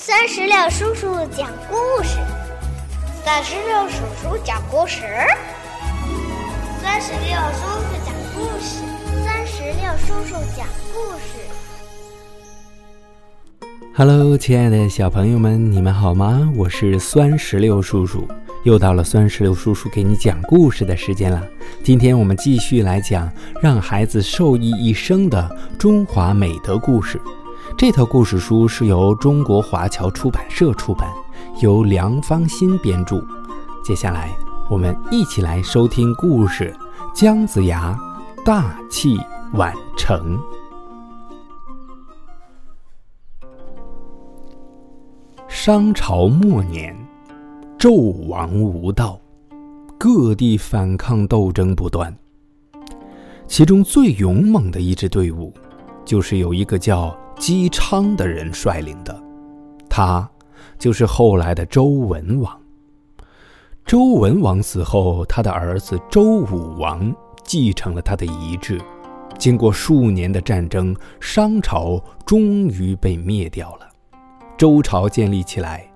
三十六叔叔讲故事，三十六叔叔讲故事，三十六叔叔讲故事，三十六叔叔讲故事。Hello，亲爱的小朋友们，你们好吗？我是酸石榴叔叔，又到了酸石榴叔叔给你讲故事的时间了。今天我们继续来讲让孩子受益一生的中华美德故事。这套故事书是由中国华侨出版社出版，由梁芳新编著。接下来，我们一起来收听故事《姜子牙大器晚成》。商朝末年，纣王无道，各地反抗斗争不断。其中最勇猛的一支队伍，就是有一个叫……姬昌的人率领的，他就是后来的周文王。周文王死后，他的儿子周武王继承了他的遗志。经过数年的战争，商朝终于被灭掉了，周朝建立起来。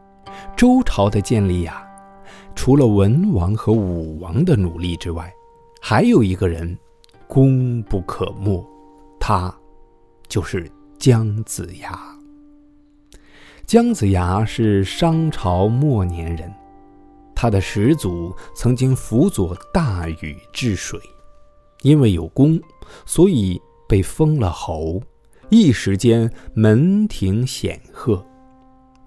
周朝的建立呀，除了文王和武王的努力之外，还有一个人功不可没，他就是。姜子牙。姜子牙是商朝末年人，他的始祖曾经辅佐大禹治水，因为有功，所以被封了侯，一时间门庭显赫。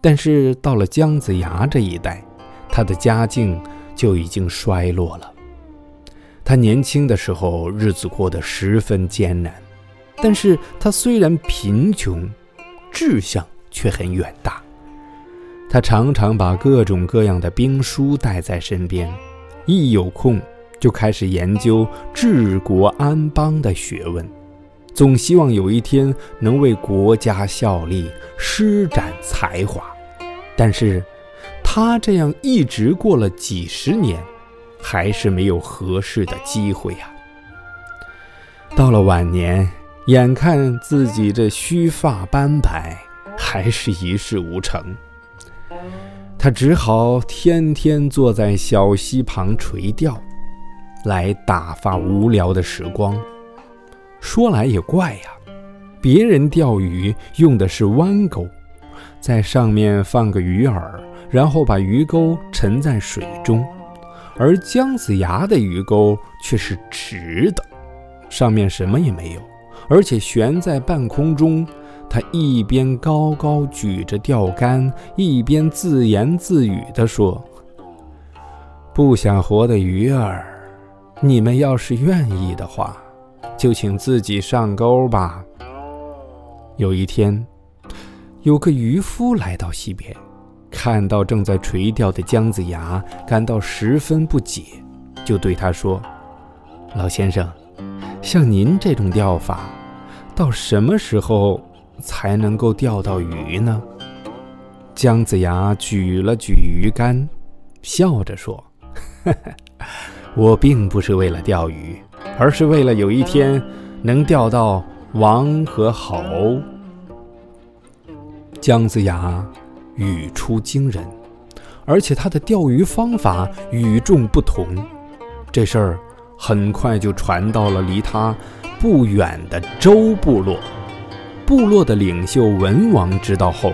但是到了姜子牙这一代，他的家境就已经衰落了。他年轻的时候，日子过得十分艰难。但是他虽然贫穷，志向却很远大。他常常把各种各样的兵书带在身边，一有空就开始研究治国安邦的学问，总希望有一天能为国家效力，施展才华。但是，他这样一直过了几十年，还是没有合适的机会呀。到了晚年。眼看自己这须发斑白，还是一事无成，他只好天天坐在小溪旁垂钓，来打发无聊的时光。说来也怪呀，别人钓鱼用的是弯钩，在上面放个鱼饵，然后把鱼钩沉在水中，而姜子牙的鱼钩却是直的，上面什么也没有。而且悬在半空中，他一边高高举着钓竿，一边自言自语地说：“不想活的鱼儿，你们要是愿意的话，就请自己上钩吧。”有一天，有个渔夫来到溪边，看到正在垂钓的姜子牙，感到十分不解，就对他说：“老先生。”像您这种钓法，到什么时候才能够钓到鱼呢？姜子牙举了举鱼竿，笑着说：“ 我并不是为了钓鱼，而是为了有一天能钓到王和侯。”姜子牙语出惊人，而且他的钓鱼方法与众不同。这事儿。很快就传到了离他不远的周部落。部落的领袖文王知道后，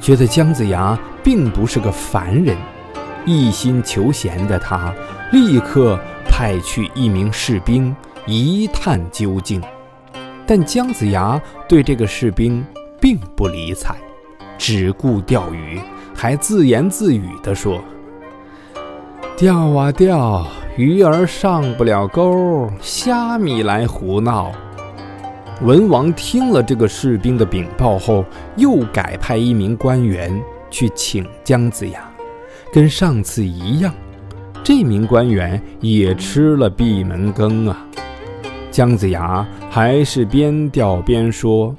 觉得姜子牙并不是个凡人，一心求贤的他立刻派去一名士兵一探究竟。但姜子牙对这个士兵并不理睬，只顾钓鱼，还自言自语地说：“钓啊钓。”鱼儿上不了钩，虾米来胡闹。文王听了这个士兵的禀报后，又改派一名官员去请姜子牙，跟上次一样，这名官员也吃了闭门羹啊。姜子牙还是边钓边说：“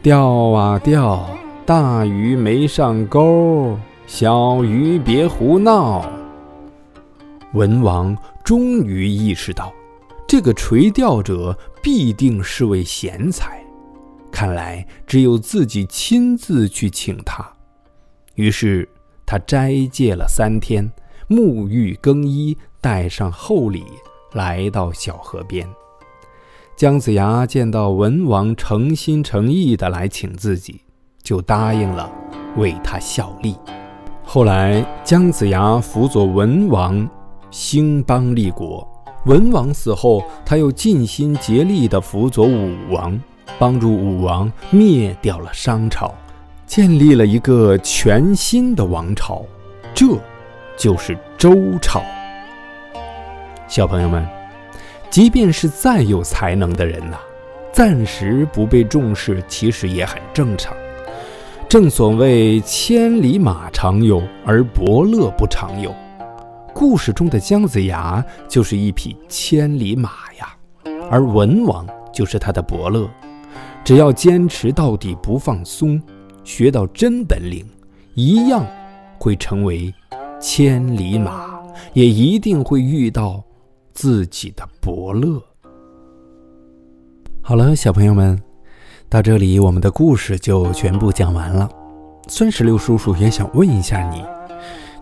钓啊钓，大鱼没上钩，小鱼别胡闹。”文王终于意识到，这个垂钓者必定是位贤才。看来只有自己亲自去请他。于是他斋戒了三天，沐浴更衣，带上厚礼，来到小河边。姜子牙见到文王诚心诚意的来请自己，就答应了为他效力。后来姜子牙辅佐文王兴邦立国，文王死后，他又尽心竭力地辅佐武王，帮助武王灭掉了商朝，建立了一个全新的王朝，这就是周朝。小朋友们。即便是再有才能的人呐，暂时不被重视，其实也很正常。正所谓千里马常有，而伯乐不常有。故事中的姜子牙就是一匹千里马呀，而文王就是他的伯乐。只要坚持到底，不放松，学到真本领，一样会成为千里马，也一定会遇到。自己的伯乐。好了，小朋友们，到这里我们的故事就全部讲完了。酸石榴叔叔也想问一下你，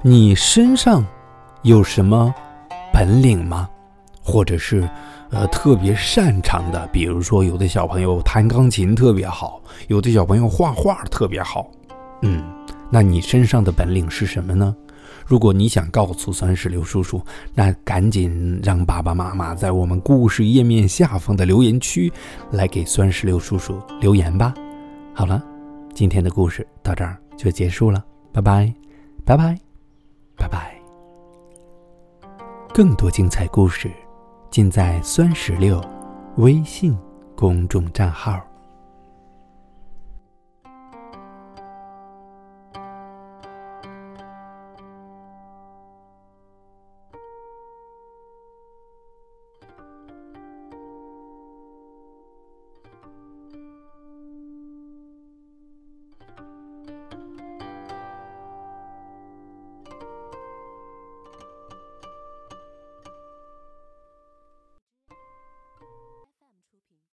你身上有什么本领吗？或者是呃特别擅长的？比如说，有的小朋友弹钢琴特别好，有的小朋友画画特别好。嗯，那你身上的本领是什么呢？如果你想告诉酸石榴叔叔，那赶紧让爸爸妈妈在我们故事页面下方的留言区来给酸石榴叔叔留言吧。好了，今天的故事到这儿就结束了，拜拜，拜拜，拜拜。更多精彩故事尽在酸石榴微信公众账号。